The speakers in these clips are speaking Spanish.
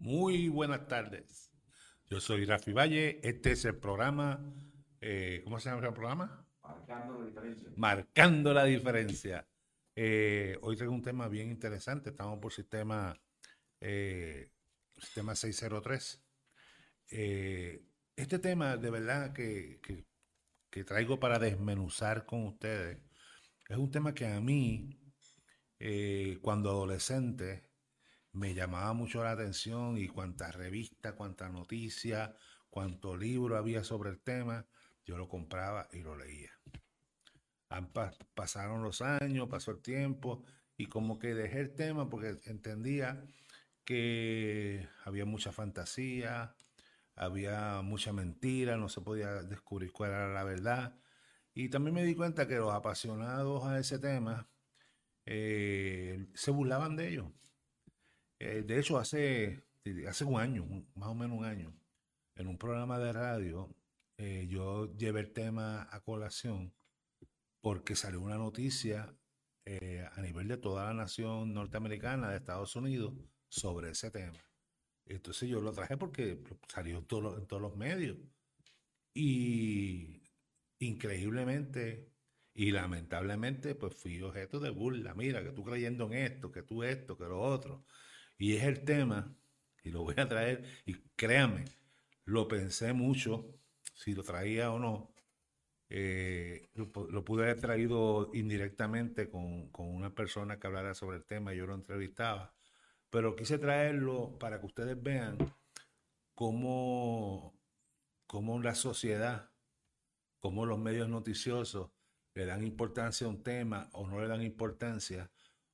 Muy buenas tardes. Yo soy Rafi Valle. Este es el programa. eh, ¿Cómo se llama el programa? Marcando la diferencia. Marcando la diferencia. Eh, hoy tengo un tema bien interesante. Estamos por sistema, eh, sistema 603. Eh, este tema, de verdad, que, que- que traigo para desmenuzar con ustedes, es un tema que a mí, cuando adolescente, me llamaba mucho la atención y cuántas revistas, cuántas noticias, cuánto libro había sobre el tema, yo lo compraba y lo leía. Pasaron los años, pasó el tiempo y como que dejé el tema porque entendía que había mucha fantasía, había mucha mentira, no se podía descubrir cuál era la verdad. Y también me di cuenta que los apasionados a ese tema eh, se burlaban de ellos. Eh, de hecho, hace, hace un año, más o menos un año, en un programa de radio, eh, yo llevé el tema a colación porque salió una noticia eh, a nivel de toda la nación norteamericana, de Estados Unidos, sobre ese tema. Entonces yo lo traje porque salió en en todos los medios. Y increíblemente y lamentablemente, pues fui objeto de burla. Mira, que tú creyendo en esto, que tú esto, que lo otro. Y es el tema, y lo voy a traer, y créanme, lo pensé mucho, si lo traía o no. Eh, lo, pu- lo pude haber traído indirectamente con, con una persona que hablara sobre el tema, yo lo entrevistaba, pero quise traerlo para que ustedes vean cómo, cómo la sociedad, cómo los medios noticiosos le dan importancia a un tema o no le dan importancia,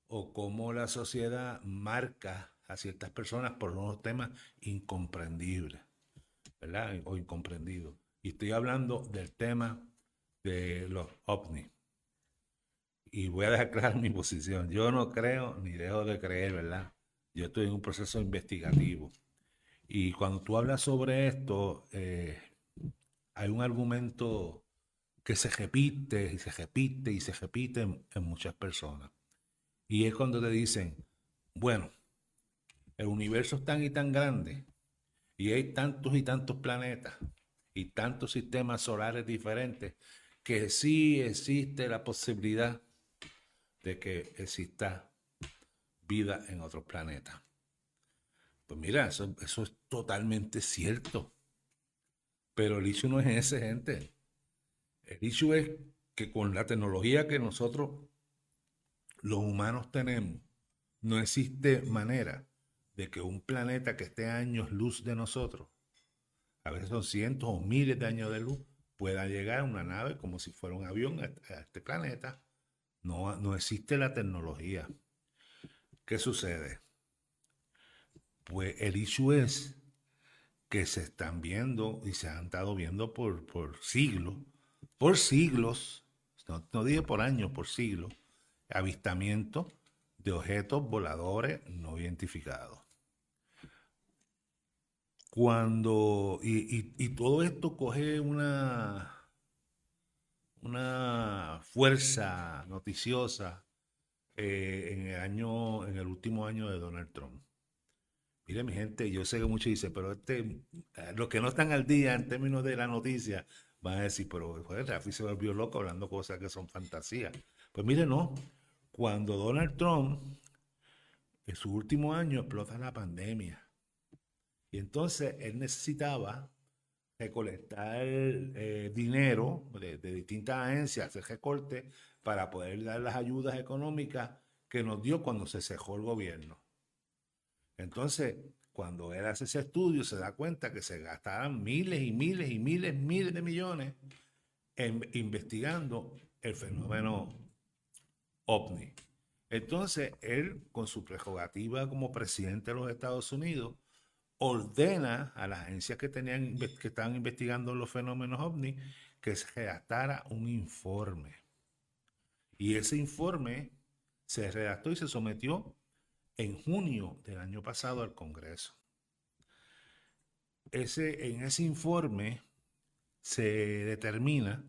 o cómo la sociedad marca a ciertas personas por unos temas incomprendibles, ¿verdad? O incomprendidos. Y estoy hablando del tema de los ovnis. Y voy a dejar clara mi posición. Yo no creo ni dejo de creer, ¿verdad? Yo estoy en un proceso investigativo. Y cuando tú hablas sobre esto, eh, hay un argumento que se repite y se repite y se repite en, en muchas personas. Y es cuando te dicen, bueno, el universo es tan y tan grande y hay tantos y tantos planetas y tantos sistemas solares diferentes que sí existe la posibilidad de que exista vida en otros planetas. Pues mira, eso, es totalmente cierto. Pero el issue no es ese, gente. El issue es que con la tecnología que nosotros, los humanos, tenemos, no existe manera de que un planeta que esté años luz de nosotros, a veces son cientos o miles de años de luz, pueda llegar una nave como si fuera un avión a, a este planeta. No, no existe la tecnología. ¿Qué sucede? Pues el issue es que se están viendo y se han estado viendo por, por siglos, por siglos, no, no dije por años, por siglos, avistamientos de objetos voladores no identificados. Cuando, y, y- todo esto coge una, una fuerza noticiosa eh, en el año, en el último año de Donald Trump. Mire, mi gente, yo sé que muchos dicen, pero este, eh, los que no están al día en términos de la noticia van a decir, pero joder, Rafi se volvió loco hablando cosas que son fantasías. Pues mire, no. Cuando Donald Trump, en su último año, explota la pandemia. Y entonces él necesitaba recolectar eh, dinero de, de distintas agencias, hacer recortes para poder dar las ayudas económicas que nos dio cuando se cejó el gobierno. Entonces, cuando él hace ese estudio, se da cuenta que se gastaban miles y miles y miles, miles de millones en investigando el fenómeno ovni. Entonces, él, con su prerrogativa como presidente de los Estados Unidos, ordena a las agencias que, tenían, que estaban investigando los fenómenos ovni que se redactara un informe. Y ese informe se redactó y se sometió en junio del año pasado al Congreso. Ese, en ese informe se determina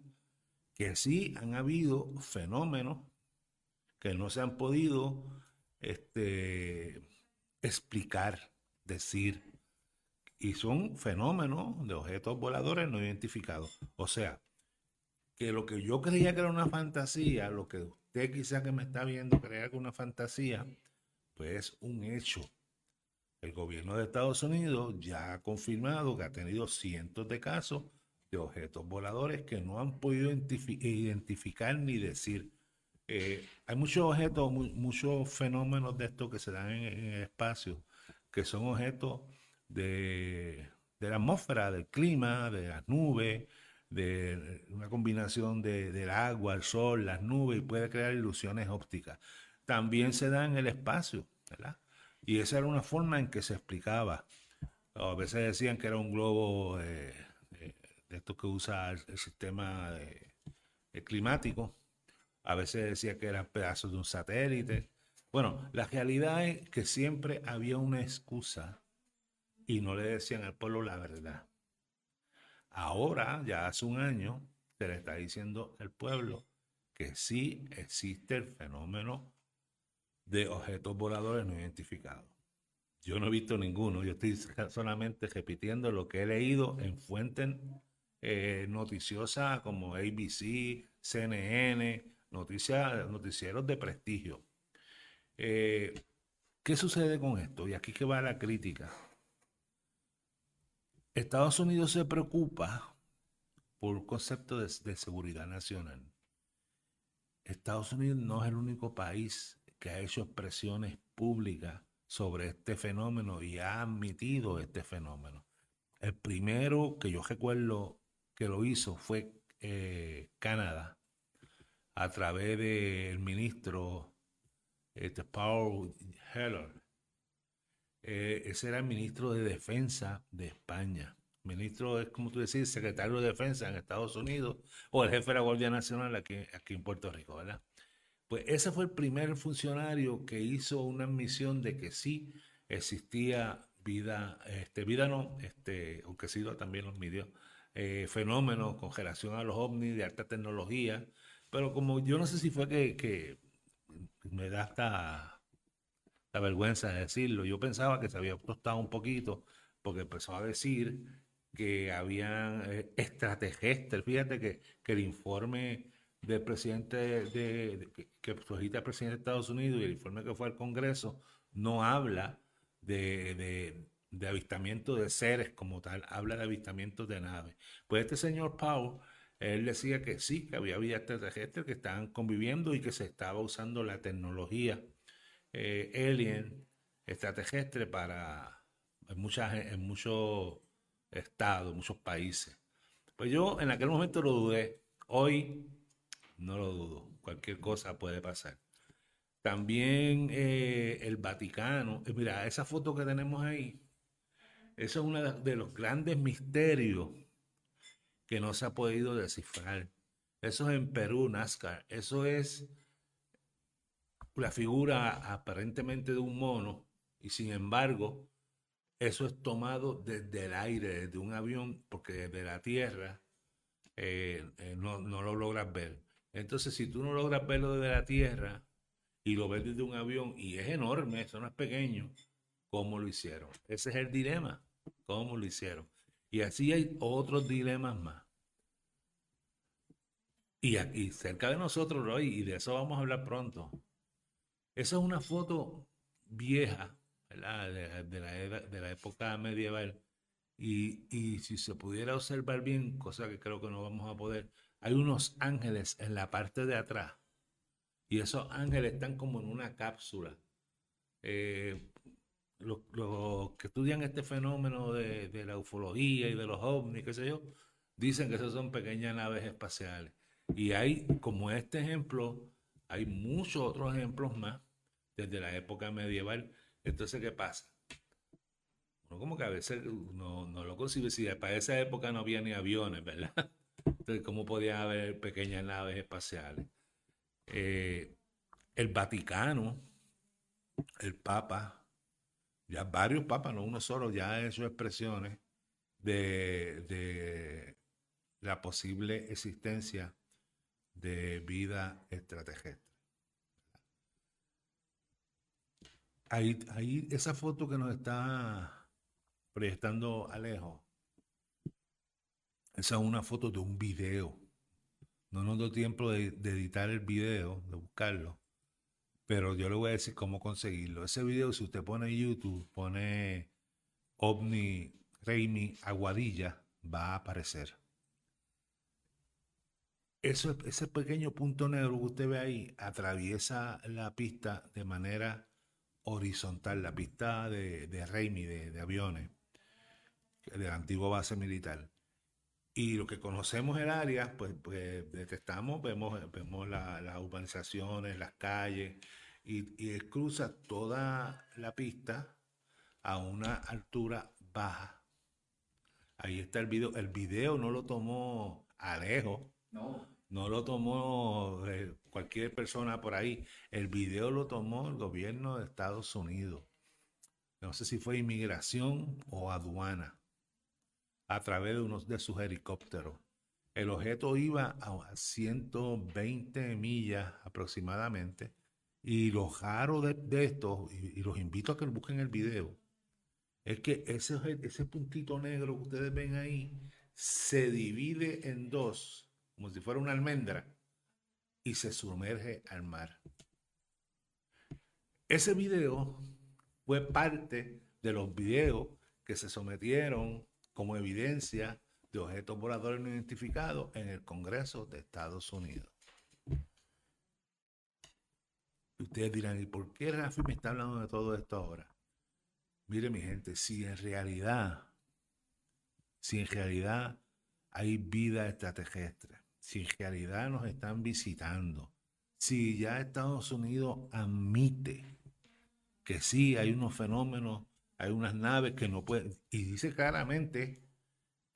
que sí han habido fenómenos que no se han podido este, explicar decir. Y son fenómenos de objetos voladores no identificados. O sea, que lo que yo creía que era una fantasía, lo que usted quizá que me está viendo creía que era una fantasía, pues es un hecho. El gobierno de Estados Unidos ya ha confirmado que ha tenido cientos de casos de objetos voladores que no han podido identificar ni decir. Eh, hay muchos objetos, muchos fenómenos de estos que se dan en, el espacio, que son objetos de, la atmósfera, del clima, de las nubes, de una combinación de, del agua, el sol, las nubes, y puede crear ilusiones ópticas. También se da en el espacio, ¿verdad? Y esa era una forma en que se explicaba. A veces decían que era un globo eh, de, estos que usa el, sistema climático. A veces decía que eran pedazos de un satélite. Bueno, la realidad es que siempre había una excusa y no le decían al pueblo la verdad. Ahora, ya hace un año, se le está diciendo al pueblo que sí existe el fenómeno de objetos voladores no identificados. Yo no he visto ninguno, yo estoy solamente repitiendo lo que he leído en fuentes eh, noticiosas como ABC, CNN, noticieros de prestigio. Eh, ¿Qué sucede con esto? Y aquí que va la crítica. Estados Unidos se preocupa por un concepto de seguridad nacional. Estados Unidos no es el único país que ha hecho expresiones públicas sobre este fenómeno y ha admitido este fenómeno. El primero que yo recuerdo que lo hizo fue eh, Canadá, a través del ministro este, Paul Heller. Eh, ese era el ministro de Defensa de España. Ministro es, como tú decís, secretario de Defensa en Estados Unidos o el jefe de la Guardia Nacional aquí, en Puerto Rico, ¿verdad? Pues ese fue el primer funcionario que hizo una admisión de que sí existía vida, este, vida no, este, aunque sí también los midió, eh, fenómenos con relación a los ovnis de alta tecnología, pero como yo no sé si fue que, me da vergüenza de decirlo, yo pensaba que se había tostado un poquito porque empezó a decir que habían eh, extraterrestres, fíjate que, que el informe del presidente de, que solicita el presidente de Estados Unidos y el informe que fue al Congreso no habla de, de, avistamiento de seres como tal, habla de avistamiento de naves. Pues este señor Powell, él decía que sí, que había vida extraterrestre que estaban conviviendo y que se estaba usando la tecnología eh, alien extraterrestre para en, en muchos estados, muchos países. Pues yo en aquel momento lo dudé. Hoy no lo dudo, cualquier cosa puede pasar. También eh, el Vaticano, eh, mira, esa foto que tenemos ahí, eso es uno de los grandes misterios que no se ha podido descifrar. Eso es en Perú, Nazca. Eso es la figura aparentemente de un mono y sin embargo eso es tomado desde el aire, desde un avión, porque desde la tierra eh, no, no, lo logras ver. Entonces, si tú no logras verlo desde la Tierra y lo ves desde un avión, y es enorme, eso no es pequeño, ¿cómo lo hicieron? Ese es el dilema, ¿cómo lo hicieron? Y así hay otros dilemas más. Y aquí, cerca de nosotros, Roy, y de eso vamos a hablar pronto. Esa es una foto vieja, ¿verdad? De, la, de la época medieval. Y, si se pudiera observar bien, cosa que creo que no vamos a poder, hay unos ángeles en la parte de atrás. Y esos ángeles están como en una cápsula. Eh, los, que estudian este fenómeno de, la ufología y de los ovnis, qué sé yo, dicen que esos son pequeñas naves espaciales. Y hay, como este ejemplo, hay muchos otros ejemplos más desde la época medieval. Entonces, ¿qué pasa? Uno como que a veces no, no lo concibe si para esa época no había ni aviones, ¿verdad? Entonces, ¿cómo podía haber pequeñas naves espaciales? Eh, el Vaticano, el Papa, ya varios papas, no uno solo, ya ha hecho expresiones de, de la posible existencia de vida extraterrestre. Ahí, ahí, esa foto que nos está proyectando a lejos. Esa es una foto de un video. No nos dio tiempo de, editar el video, de buscarlo. Pero yo le voy a decir cómo conseguirlo. Ese video, si usted pone YouTube, pone OVNI Reimi Aguadilla, va a aparecer. Eso, ese pequeño punto negro que usted ve ahí atraviesa la pista de manera horizontal, la pista de, de Reimi, de, aviones, de la antigua base militar. Y lo que conocemos el área, pues, pues detectamos, vemos, vemos las urbanizaciones, las calles, y, y cruza toda la pista a una altura baja. Ahí está el video. El video no lo tomó Alejo. No. No lo tomó eh, cualquier persona por ahí. El video lo tomó el gobierno de Estados Unidos. No sé si fue inmigración o aduana. A través de uno de sus helicópteros. El objeto iba a 120 millas aproximadamente. Y lo raro de, esto, y, y, los invito a que busquen el video, es que ese, ese puntito negro que ustedes ven ahí se divide en dos, como si fuera una almendra, y se sumerge al mar. Ese video fue parte de los videos que se sometieron como evidencia de objetos voladores no identificados en el Congreso de Estados Unidos. Ustedes dirán, ¿y por qué Rafi me está hablando de todo esto ahora? Mire mi gente, si en realidad, si en realidad hay vida extraterrestre, si en realidad nos están visitando, si ya Estados Unidos admite que sí hay unos fenómenos, hay unas naves que no pueden, y dice claramente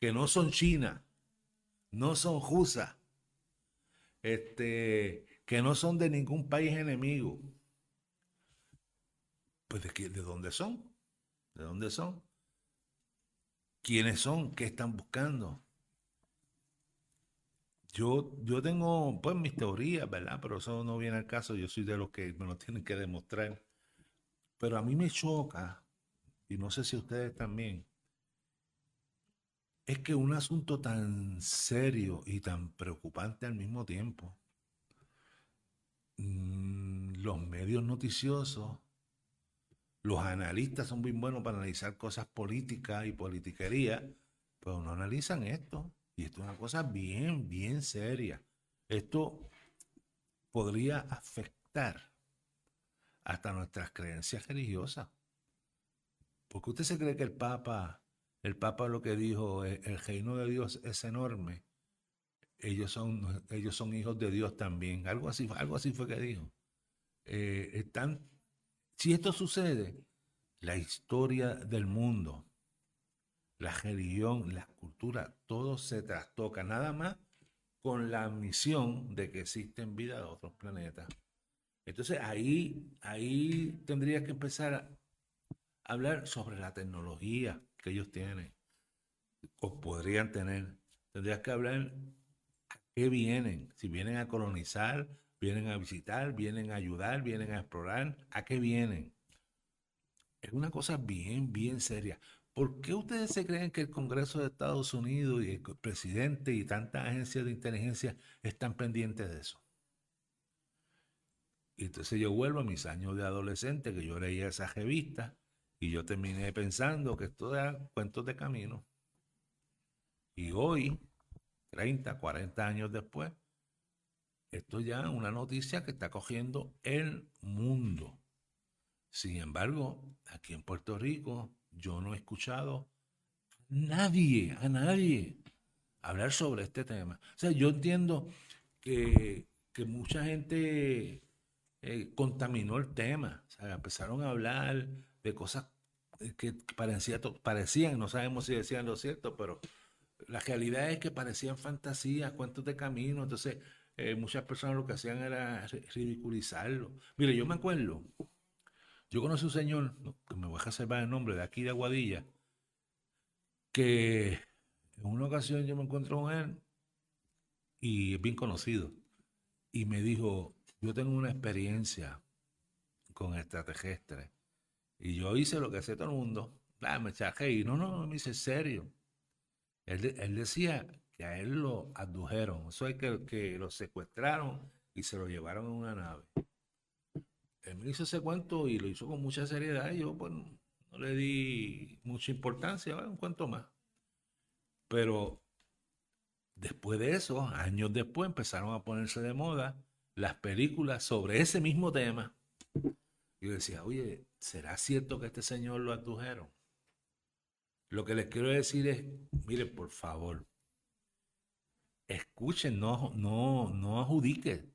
que no son China, no son Jusa, este, que no son de ningún país enemigo. Pues de, ¿de dónde son? ¿De dónde son? ¿Quiénes son? ¿Qué están buscando? Yo, yo tengo pues mis teorías, ¿verdad? Pero eso no viene al caso. Yo soy de los que me lo tienen que demostrar. Pero a mí me choca, y no sé si ustedes también, es que un asunto tan serio y tan preocupante al mismo tiempo, mm, los medios noticiosos los analistas son muy buenos para analizar cosas políticas y politiquería, pero no analizan esto. Y esto es una cosa bien, bien seria. Esto podría afectar hasta nuestras creencias religiosas. Porque usted se cree que el Papa, el Papa lo que dijo, eh, el reino de Dios es enorme. Ellos son, ellos son hijos de Dios también. Algo así, algo así fue que dijo. Eh, están si esto sucede, la historia del mundo, la religión, la cultura, todo se trastoca, nada más con la misión de que existen vida de otros planetas. Entonces ahí, ahí tendría que empezar a hablar sobre la tecnología que ellos tienen, o podrían tener. Tendrías que hablar a qué vienen, si vienen a colonizar, Vienen a visitar, vienen a ayudar, vienen a explorar. ¿A qué vienen? Es una cosa bien, bien seria. ¿Por qué ustedes se creen que el Congreso de Estados Unidos y el presidente y tantas agencias de inteligencia están pendientes de eso? Y entonces yo vuelvo a mis años de adolescente, que yo leía esa revista, y yo terminé pensando que esto era cuentos de camino. Y hoy, 30, 40 años después, esto ya es una noticia que está cogiendo el mundo. Sin embargo, aquí en Puerto Rico yo no he escuchado a nadie, hablar sobre este tema. O sea, yo entiendo que, mucha gente eh, contaminó el tema. O sea, empezaron a hablar de cosas que parecía, parecían, no sabemos si decían lo cierto, pero la realidad es que parecían fantasías, cuentos de camino. Entonces, eh, muchas personas lo que hacían era ridiculizarlo. Mire, yo me acuerdo, yo conocí un señor, que me voy a reservar el nombre, de aquí de Aguadilla, que en una ocasión yo me encuentro con él y es bien conocido. Y me dijo, yo tengo una experiencia con extraterrestres. Y yo hice lo que hace todo el mundo. Ah, me y no, no, me dice serio. Él, él, decía que a él lo abdujeron, eso es que, que lo secuestraron y se lo llevaron en una nave. Él me hizo ese cuento y lo hizo con mucha seriedad y yo pues no le di mucha importancia, un cuento más. Pero después de eso, años después, empezaron a ponerse de moda las películas sobre ese mismo tema. Yo decía, oye, ¿será cierto que este señor lo abdujeron? Lo que les quiero decir es, mire, por favor, escuchen, no, no, no adjudiquen.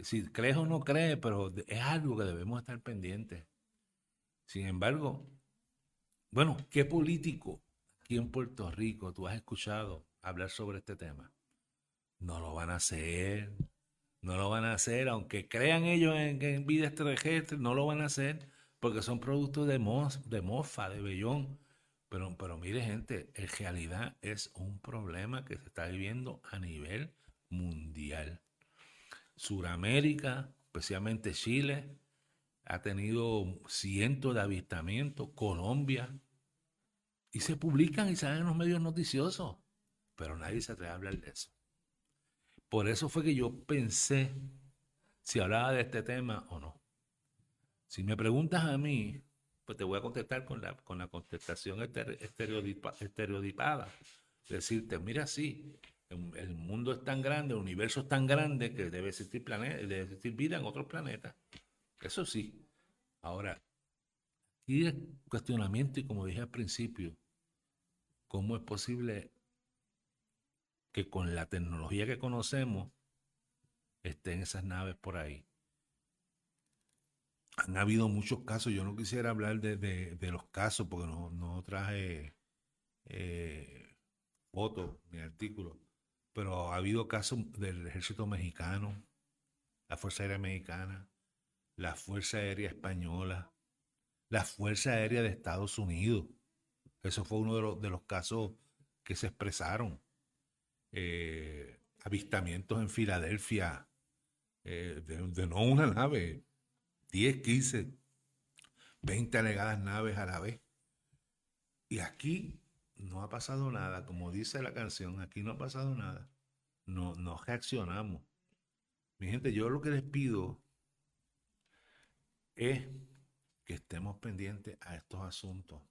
Si crees o no crees, pero es algo que debemos estar pendientes. Sin embargo, bueno, ¿qué político aquí en Puerto Rico tú has escuchado hablar sobre este tema? No lo van a hacer, no lo van a hacer, aunque crean ellos en, vida extraterrestre, no lo van a hacer porque son productos de, de mofa, de bellón. Pero, pero mire gente, en realidad es un problema que se está viviendo a nivel mundial. Suramérica, especialmente Chile, ha tenido cientos de avistamientos, Colombia, y se publican y salen en los medios noticiosos, pero nadie se atreve a hablar de eso. Por eso fue que yo pensé si hablaba de este tema o no. Si me preguntas a mí, pues te voy a contestar con la, con la contestación estereotipada. Decirte, mira, sí, el mundo es tan grande, el universo es tan grande que debe existir, planeta, debe existir vida en otros planetas. Eso sí. Ahora, y el cuestionamiento, y como dije al principio, ¿cómo es posible que con la tecnología que conocemos estén esas naves por ahí? Han habido muchos casos, yo no quisiera hablar de, los casos porque no, traje eh, fotos ni artículos, pero ha habido casos del ejército mexicano, la Fuerza Aérea Mexicana, la Fuerza Aérea Española, la Fuerza Aérea de Estados Unidos. Eso fue uno de los, de casos que se expresaron. Eh, avistamientos en Filadelfia eh, de, no una nave, 10, 15, 20 alegadas naves a la vez. Y aquí no ha pasado nada, como dice la canción, aquí no ha pasado nada. No, no reaccionamos. Mi gente, yo lo que les pido es que estemos pendientes a estos asuntos.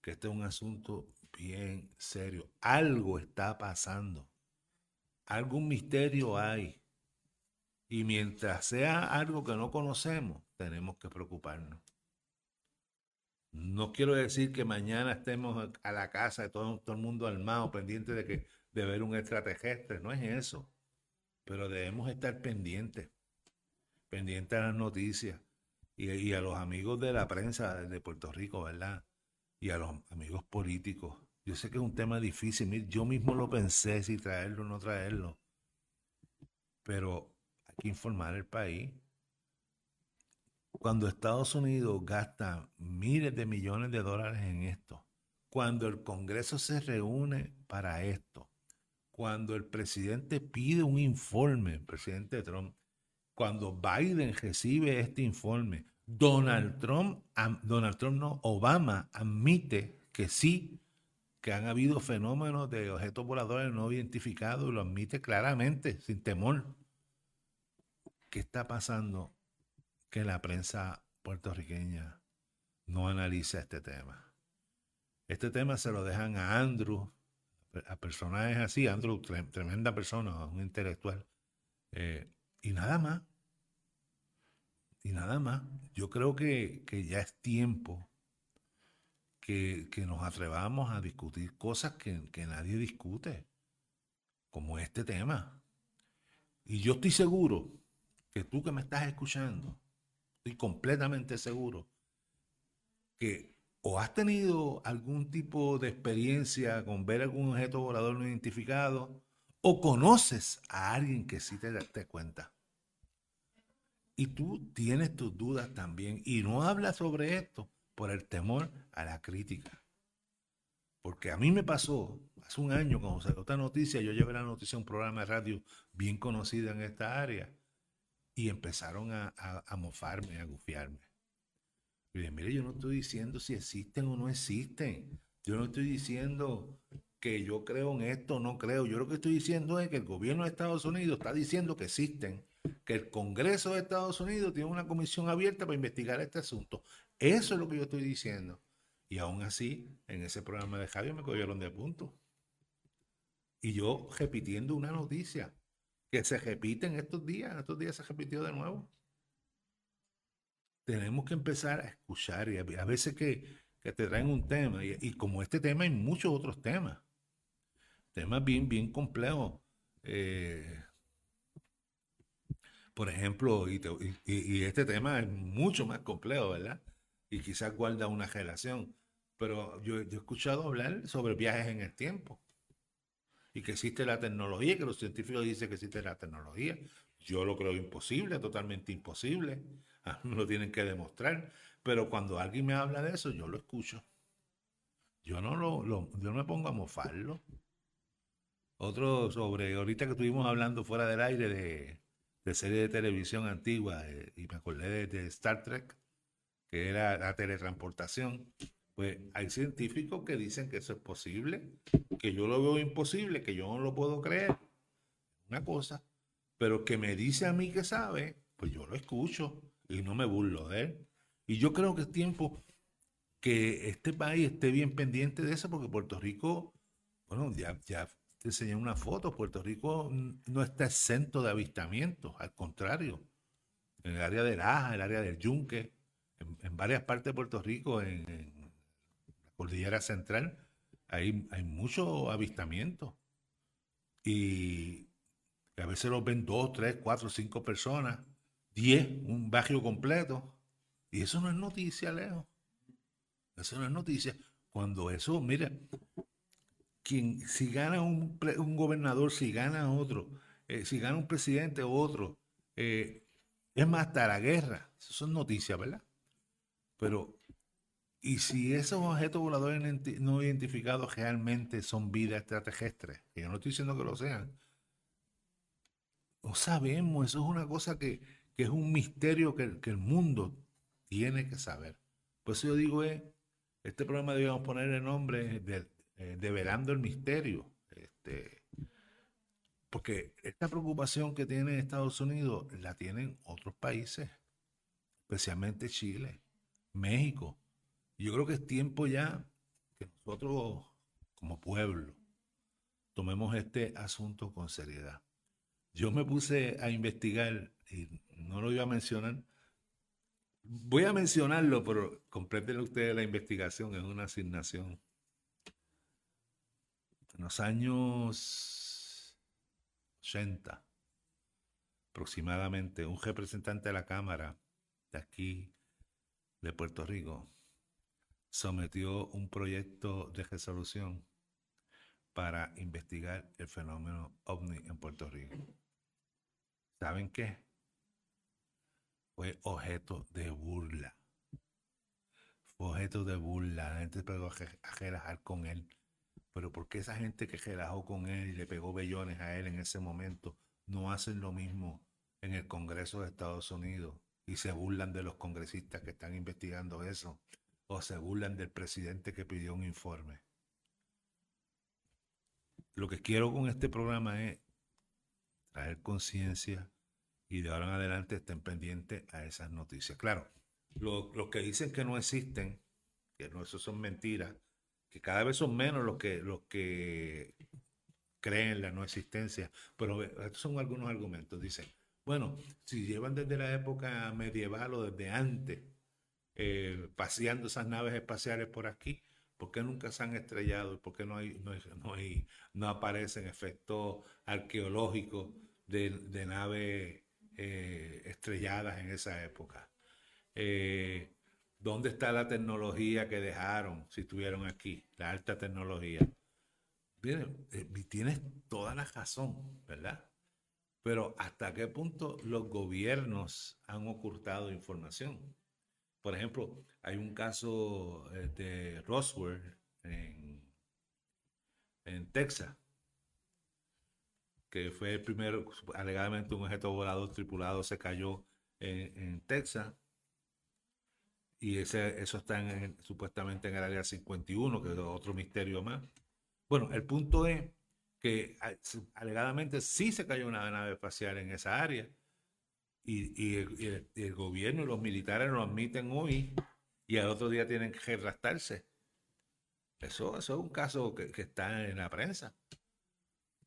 Que este es un asunto bien serio. Algo está pasando. Algún misterio hay. Y mientras sea algo que no conocemos, tenemos que preocuparnos. No quiero decir que mañana estemos a la casa de todo, todo el mundo armado, pendiente de que de ver un extraterrestre. No es eso. Pero debemos estar pendientes pendiente a las noticias y, a los amigos de la prensa de Puerto Rico, ¿verdad? Y a los amigos políticos. Yo sé que es un tema difícil, yo mismo lo pensé si traerlo o no traerlo, pero hay que informar al país. Cuando Estados Unidos gasta miles de millones de dólares en esto, cuando el Congreso se reúne para esto, cuando el presidente pide un informe, el presidente Trump, cuando Biden recibe este informe, Donald Trump, Donald Trump no, Obama admite que sí, que han habido fenómenos de objetos voladores no identificados, lo admite claramente, sin temor. ¿Qué está pasando que la prensa puertorriqueña no analiza este tema? Este tema se lo dejan a Andrew, a personajes así, Andrew, tremenda persona, un intelectual, eh, y nada más. Y nada más. Yo creo que, ya es tiempo que, nos atrevamos a discutir cosas que, que nadie discute, como este tema. Y yo estoy seguro que tú que me estás escuchando, estoy completamente seguro que o has tenido algún tipo de experiencia con ver algún objeto volador no identificado, o conoces a alguien que sí te, te cuenta. Y tú tienes tus dudas también y no hablas sobre esto por el temor a la crítica. Porque a mí me pasó hace un año cuando salió esta noticia, yo llevé la noticia a un programa de radio bien conocido en esta área y empezaron a, a, mofarme, a gufiarme. Y mire, yo no estoy diciendo si existen o no existen. Yo no estoy diciendo que yo creo en esto o no creo. Yo lo que estoy diciendo es que el gobierno de Estados Unidos está diciendo que existen, que el Congreso de Estados Unidos tiene una comisión abierta para investigar este asunto. Eso es lo que yo estoy diciendo. Y aún así, en ese programa de Javier me cogieron de punto. Y yo repitiendo una noticia que se repite en estos días, estos días se repitió de nuevo tenemos que empezar a escuchar y a, veces que, te traen un tema y, como este tema hay muchos otros temas, temas bien, bien complejos. Eh, por ejemplo, y, este tema es mucho más complejo, ¿verdad? Y quizás guarda una relación. Pero yo, he escuchado hablar sobre viajes en el tiempo. Y que existe la tecnología, que los científicos dicen que existe la tecnología. Yo lo creo imposible, totalmente imposible. no lo tienen que demostrar. Pero cuando alguien me habla de eso, yo lo escucho. Yo no lo, yo no me pongo a mofarlo. Otro sobre, ahorita que estuvimos hablando fuera del aire de, de serie de televisión antigua, eh, y me acordé de, Star Trek, que era la teletransportación. Pues hay científicos que dicen que eso es posible, que yo lo veo imposible, que yo no lo puedo creer. Una cosa. Pero que me dice a mí que sabe, pues yo lo escucho y no me burlo de él. Y yo creo que es tiempo que este país esté bien pendiente de eso, porque Puerto Rico, bueno, ya, ya te enseñé una foto, Puerto Rico no está exento de avistamientos, al contrario, en el área de Laja, el área del Yunque, en, varias partes de Puerto Rico, en, la cordillera central, hay, hay muchos avistamientos. Y a veces los ven dos, tres, cuatro, cinco personas 10, un barrio completo. Y eso no es noticia, Leo. Eso no es noticia. Cuando eso, mira, quien, si gana un, un gobernador, si gana otro, eh, si gana un presidente otro, eh, es más, hasta la guerra. Eso son noticias, ¿verdad? Pero, ¿y si esos objetos voladores no identificados realmente son vida extraterrestre? Que yo no estoy diciendo que lo sean. No sabemos, eso es una cosa que, es un misterio que, el mundo tiene que saber. Por eso yo digo, eh, este programa debíamos poner el nombre de, eh, Develando el Misterio. Este, porque esta preocupación que tiene Estados Unidos la tienen otros países, especialmente Chile, México. Yo creo que es tiempo ya que nosotros, como pueblo, tomemos este asunto con seriedad. Yo me puse a investigar y no lo iba a mencionar. Voy a mencionarlo, pero completen ustedes la investigación, es una asignación. En los años 80, aproximadamente, un representante de la Cámara de aquí, de Puerto Rico, sometió un proyecto de resolución para investigar el fenómeno ovni en Puerto Rico. ¿Saben qué? fue objeto de burla. Fue objeto de burla. La gente pegó a relajar con él. Pero ¿por qué esa gente que relajó con él y le pegó bellones a él en ese momento no hacen lo mismo en el Congreso de Estados Unidos y se burlan de los congresistas que están investigando eso? O se burlan del presidente que pidió un informe. Lo que quiero con este programa es traer conciencia y de ahora en adelante estén pendientes a esas noticias. Claro, los que dicen que no existen, que no, eso son mentiras, que cada vez son menos los que, los que creen la no existencia, pero estos son algunos argumentos. Dicen, bueno, si llevan desde la época medieval o desde antes eh, paseando esas naves espaciales por aquí, ¿por qué nunca se han estrellado? ¿Por qué no, hay, no, aparecen efectos arqueológicos de, naves eh, estrelladas en esa época. Eh, ¿Dónde está la tecnología que dejaron si estuvieron aquí? La alta tecnología. Tienes toda la razón, ¿verdad? Pero ¿hasta qué punto los gobiernos han ocultado información? Por ejemplo, hay un caso de Roswell en, en Texas, que fue el primero, alegadamente un objeto volador tripulado se cayó en, Texas. y ese, eso está en, supuestamente en el área 51, que es otro misterio más. Bueno, el punto es que alegadamente sí se cayó una nave espacial en esa área y, el, gobierno y los militares lo admiten hoy y al otro día tienen que retractarse. Eso, es un caso que, que, está en la prensa.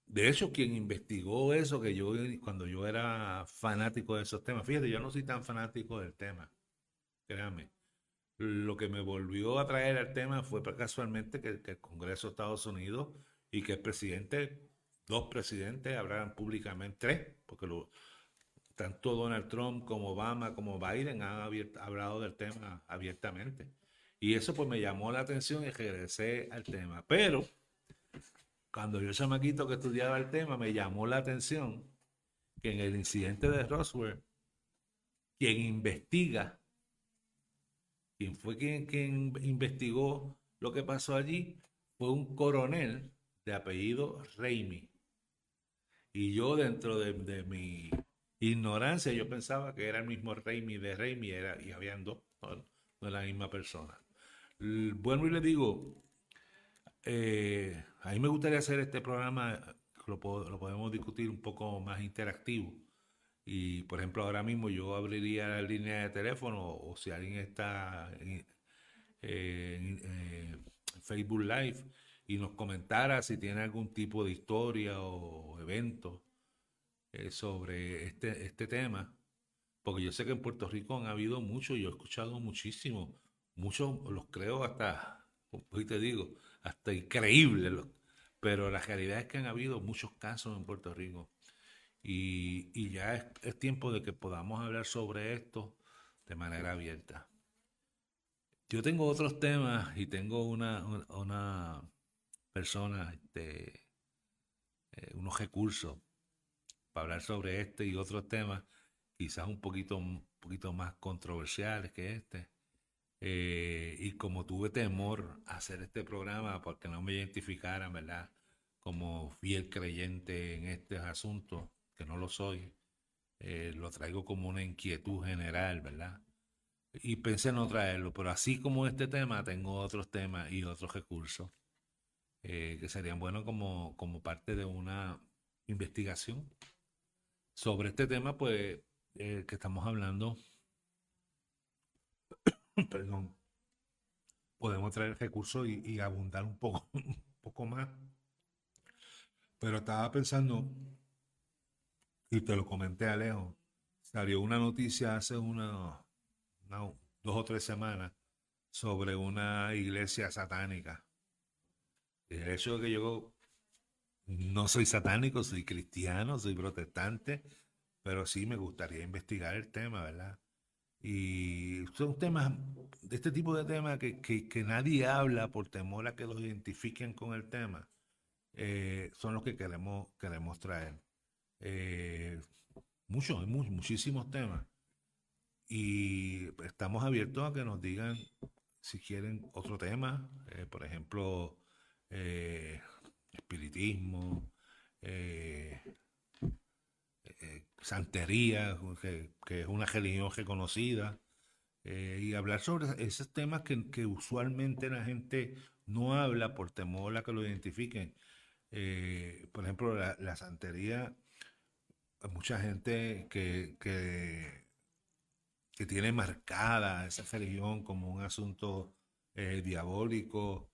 De hecho, quien investigó eso, que yo cuando yo era fanático de esos temas, fíjate, yo no soy tan fanático del tema, créanme. Lo que me volvió a traer al tema fue casualmente que, el Congreso de Estados Unidos y que el presidente, dos presidentes, hablaran públicamente, tres, porque lo, tanto Donald Trump como Obama como Biden han hablado del tema abiertamente. Y eso pues me llamó la atención y regresé al tema. Pero cuando yo chamaquito que estudiaba el tema, me llamó la atención que en el incidente de Roswell, quien investiga, quien fue quien, investigó lo que pasó allí, fue un coronel de apellido Raimi. Y yo dentro de, de mi ignorancia, yo pensaba que era el mismo Raimi de Raimi, era, y habían dos, no, no la misma persona. Bueno, y le digo, eh, a mí me gustaría hacer este programa, lo, podemos discutir un poco más interactivo. Y, por ejemplo, ahora mismo yo abriría la línea de teléfono o si alguien está en, Facebook Live y nos comentara si tiene algún tipo de historia o evento eh, sobre este, este tema. Porque yo sé que en Puerto Rico han habido muchos, yo he escuchado muchísimo, muchos los creo hasta, hoy te digo, hasta increíble. Pero la realidad es que han habido muchos casos en Puerto Rico. Y, ya es, tiempo de que podamos hablar sobre esto de manera abierta. Yo tengo otros temas y tengo una, una persona, este, eh, unos recursos para hablar sobre este y otros temas, quizás un poquito, un poquito más controversiales que este. Eh, y como tuve temor a hacer este programa porque no me identificaran, ¿verdad? Como fiel creyente en este asunto, que no lo soy, eh, lo traigo como una inquietud general, ¿verdad? Y pensé en no traerlo, pero así como este tema, tengo otros temas y otros recursos eh, que serían buenos como, como parte de una investigación sobre este tema, pues, que estamos hablando perdón, podemos traer recursos y, abundar un poco, un poco más. Pero estaba pensando, y te lo comenté a Alejo, salió una noticia hace una, dos o tres semanas sobre una iglesia satánica. el hecho que yo no soy satánico, soy cristiano, soy protestante, pero sí me gustaría investigar el tema, ¿verdad? Y son temas, de este tipo de temas que, que, nadie habla por temor a que los identifiquen con el tema, eh, son los que queremos, queremos traer. Eh, muchos, muchísimos temas. Y estamos abiertos a que nos digan si quieren otro tema, eh, por ejemplo, espiritismo, eh, santería, que, es una religión reconocida, eh, y hablar sobre esos temas que, usualmente la gente no habla por temor a que lo identifiquen. Eh, por ejemplo, la, santería, hay mucha gente que, que, tiene marcada esa religión como un asunto diabólico.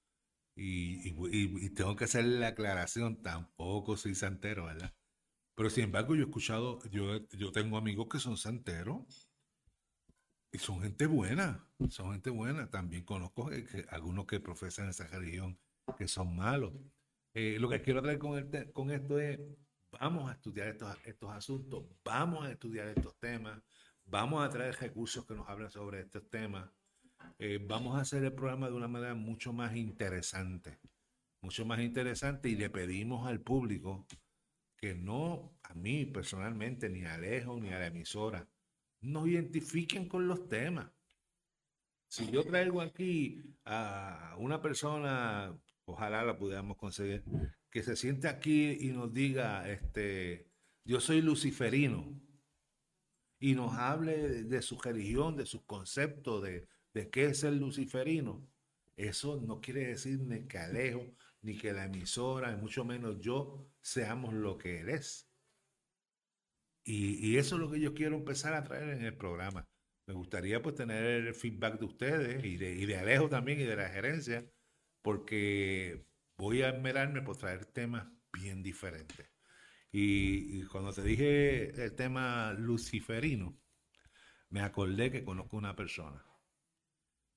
Y, tengo que hacer la aclaración, tampoco soy santero, ¿verdad? Pero sin embargo, yo he escuchado, yo, yo tengo amigos que son santeros y son gente buena, son gente buena. También conozco algunos que profesan esa religión que son malos. Eh, lo que quiero traer con, con esto es, vamos a estudiar estos, estos asuntos, vamos a estudiar estos temas, vamos a traer recursos que nos hablen sobre estos temas. Eh, vamos a hacer el programa de una manera mucho más interesante, mucho más interesante y le pedimos al público que no a mí personalmente, ni a Alejo, ni a la emisora, nos identifiquen con los temas. Si yo traigo aquí a una persona, ojalá la pudiéramos conseguir, que se siente aquí y nos diga, este, yo soy luciferino, y nos hable de, su religión, de sus conceptos, de de qué es el luciferino, eso no quiere decir ni que Alejo, ni que la emisora, ni mucho menos yo, seamos lo que él es. Y, eso es lo que yo quiero empezar a traer en el programa. Me gustaría pues tener el feedback de ustedes y de, y de Alejo también y de la gerencia, porque voy a esmerarme por traer temas bien diferentes. Y, cuando te dije el tema luciferino, me acordé que conozco una persona.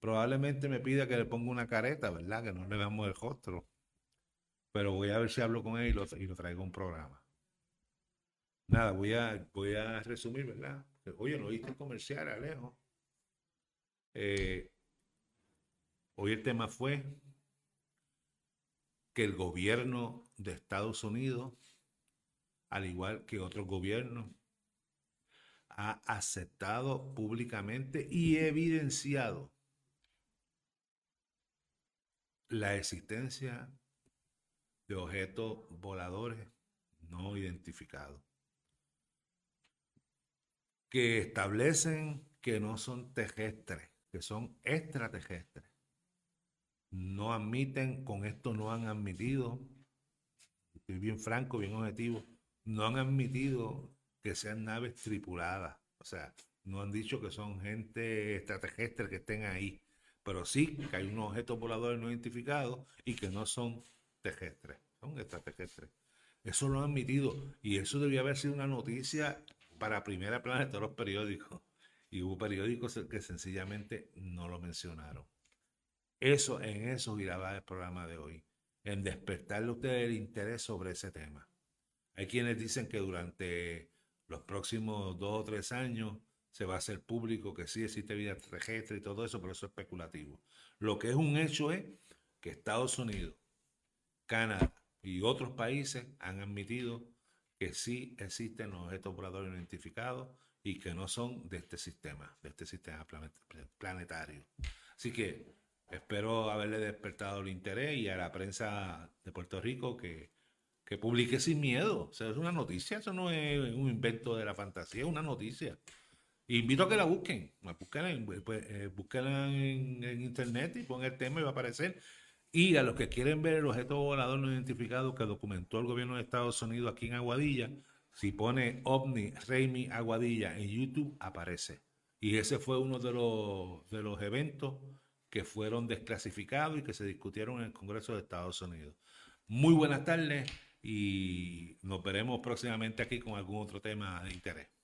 Probablemente me pida que le ponga una careta, ¿verdad? Que no le veamos el rostro. Pero voy a ver si hablo con él y lo, y lo traigo a un programa. Nada, voy a, voy a resumir, ¿verdad? Oye, ¿no oíste comercial, Alejo? Eh, hoy el tema fue que el gobierno de Estados Unidos al igual que otros gobiernos, ha aceptado públicamente y evidenciado la existencia de objetos voladores no identificados que establecen que no son terrestres, que son extraterrestres. No admiten, con esto no han admitido, estoy bien franco, bien objetivo, no han admitido que sean naves tripuladas. O sea, no han dicho que son gente extraterrestre que estén ahí. Pero sí que hay unos objetos voladores no identificados y que no son terrestres, son extraterrestres. Eso lo han admitido. Y eso debía haber sido una noticia para primera plana de todos los periódicos. Y hubo periódicos que sencillamente no lo mencionaron. Eso, en eso giraba el programa de hoy. En despertarle a ustedes el interés sobre ese tema. Hay quienes dicen que durante los próximos dos o tres años se va a hacer público que sí existe vida terrestre y todo eso, pero eso es especulativo. Lo que es un hecho es que Estados Unidos, Canadá y otros países han admitido que sí existen objetos voladores identificados y que no son de este sistema, de este sistema planetario. Así que espero haberle despertado el interés y a la prensa de Puerto Rico que que publique sin miedo. O sea, es una noticia, eso no es un invento de la fantasía, es una noticia. Invito a que la busquen, búsquenla, en, pues, eh, en, internet y pongan el tema y va a aparecer. Y a los que quieren ver el objeto volador no identificado que documentó el gobierno de Estados Unidos aquí en Aguadilla, si pone OVNI Reimi Aguadilla en YouTube, aparece. Y ese fue uno de los, de los eventos que fueron desclasificados y que se discutieron en el Congreso de Estados Unidos. Muy buenas tardes y nos veremos próximamente aquí con algún otro tema de interés.